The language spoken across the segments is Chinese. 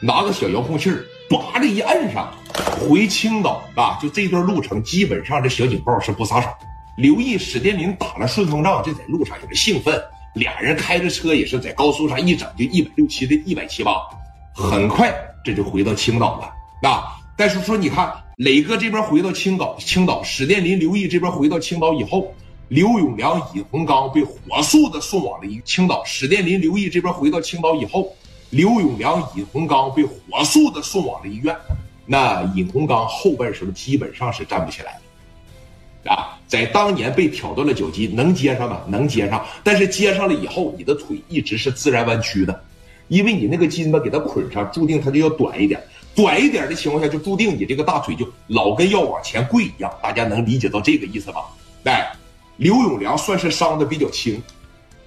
拿个小遥控器儿，叭的一摁上，回青岛啊，就这段路程，基本上这小警报是不撒手。刘毅、史殿林打了顺风仗，这在路上也是兴奋，俩人开着车也是在高速上一整就一百六七的一百七八，很快这就回到青岛了啊。但是说你看，磊哥这边回到青岛，青岛史殿林、刘毅这边回到青岛以后。刘永良、尹洪刚被火速的送往了一青岛。史殿林、刘毅这边回到青岛以后，刘永良、尹洪刚被火速的送往了医院。那尹洪刚后半生基本上是站不起来了啊！在当年被挑断了脚筋，能接上吗？能接上，但是接上了以后，你的腿一直是自然弯曲的，因为你那个筋吧给它捆上，注定它就要短一点。短一点的情况下，就注定你这个大腿就老跟要往前跪一样。大家能理解到这个意思吧？哎。刘永良算是伤的比较轻，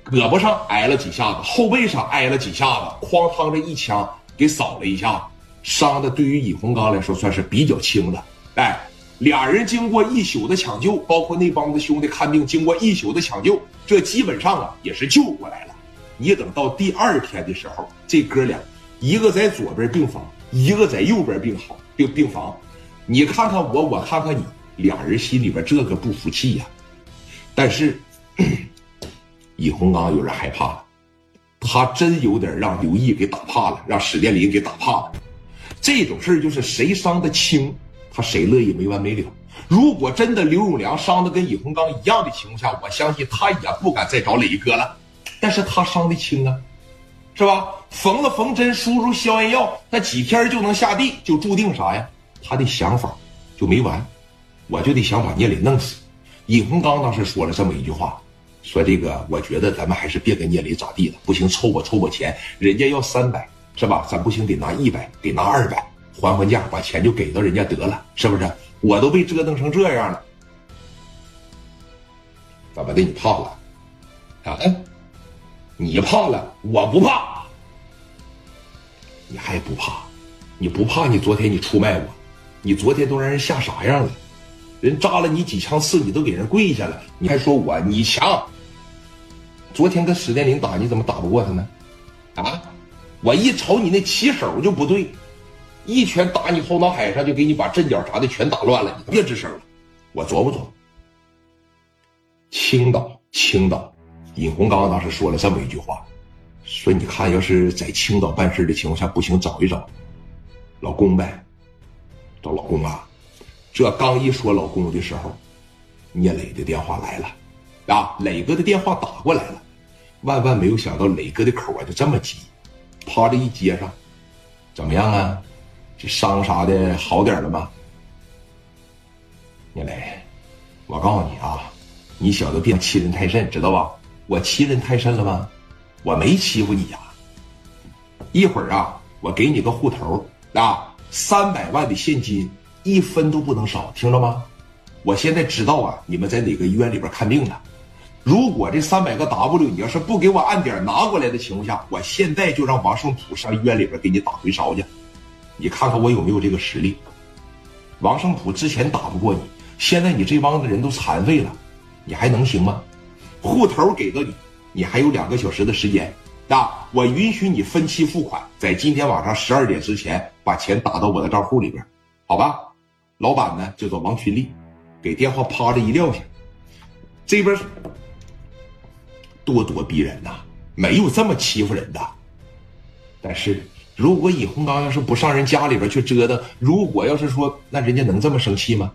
胳膊上挨了几下子，后背上挨了几下子，哐当这一枪给扫了一下，伤的对于尹洪刚来说算是比较轻的。哎，俩人经过一宿的抢救，包括那帮子兄弟看病，经过一宿的抢救，这基本上啊也是救过来了。你等到第二天的时候，这哥俩一个在左边病房，一个在右边病好病病房，你看看我，我看看你，俩人心里边这个不服气呀。但是，尹洪刚有点害怕了，他真有点让刘毅给打怕了，让史殿林给打怕了。这种事儿就是谁伤的轻，他谁乐意没完没了。如果真的刘永良伤的跟尹洪刚一样的情况下，我相信他也不敢再找磊哥了。但是他伤的轻啊，是吧？缝了缝针，输入消炎药，那几天就能下地，就注定啥呀？他的想法就没完，我就得想把聂磊弄死。尹洪刚当时说了这么一句话，说这个我觉得咱们还是别跟聂磊咋地了，不行凑合凑合钱，人家要三百是吧？咱不行得拿一百，得拿二百还还价，把钱就给到人家得了，是不是？我都被折腾成这样了，怎么的？你怕了？啊？你怕了？我不怕，你还不怕？你不怕？你昨天你出卖我，你昨天都让人吓啥样了？人扎了你几枪刺，你都给人跪下了，你还说我你强？昨天跟史殿林打，你怎么打不过他呢？啊！我一瞅你那起手就不对，一拳打你后脑海上，就给你把阵脚啥的全打乱了。你别吱声了，我琢磨琢磨。青岛，青岛，尹洪刚当时说了这么一句话，说你看，要是在青岛办事的情况下不行，找一找老公呗，找老公啊。这刚一说老公的时候，聂磊的电话来了，啊，磊哥的电话打过来了，万万没有想到磊哥的口啊就这么急，啪的一接上，怎么样啊？这伤啥的好点了吗？聂磊，我告诉你啊，你小子别欺人太甚，知道吧？我欺人太甚了吗？我没欺负你呀。一会儿啊，我给你个户头啊，三百万的现金。一分都不能少，听着吗？我现在知道啊，你们在哪个医院里边看病呢？如果这三百个 W 你要是不给我按点拿过来的情况下，我现在就让王胜普上医院里边给你打回烧去。你看看我有没有这个实力？王胜普之前打不过你，现在你这帮子人都残废了，你还能行吗？户头给到你，你还有两个小时的时间啊！我允许你分期付款，在今天晚上十二点之前把钱打到我的账户里边，好吧？老板呢，叫做王群力，给电话啪的一撂下，这边咄咄逼人呐，没有这么欺负人的。但是如果尹洪刚要是不上人家里边去折腾，如果要是说，那人家能这么生气吗？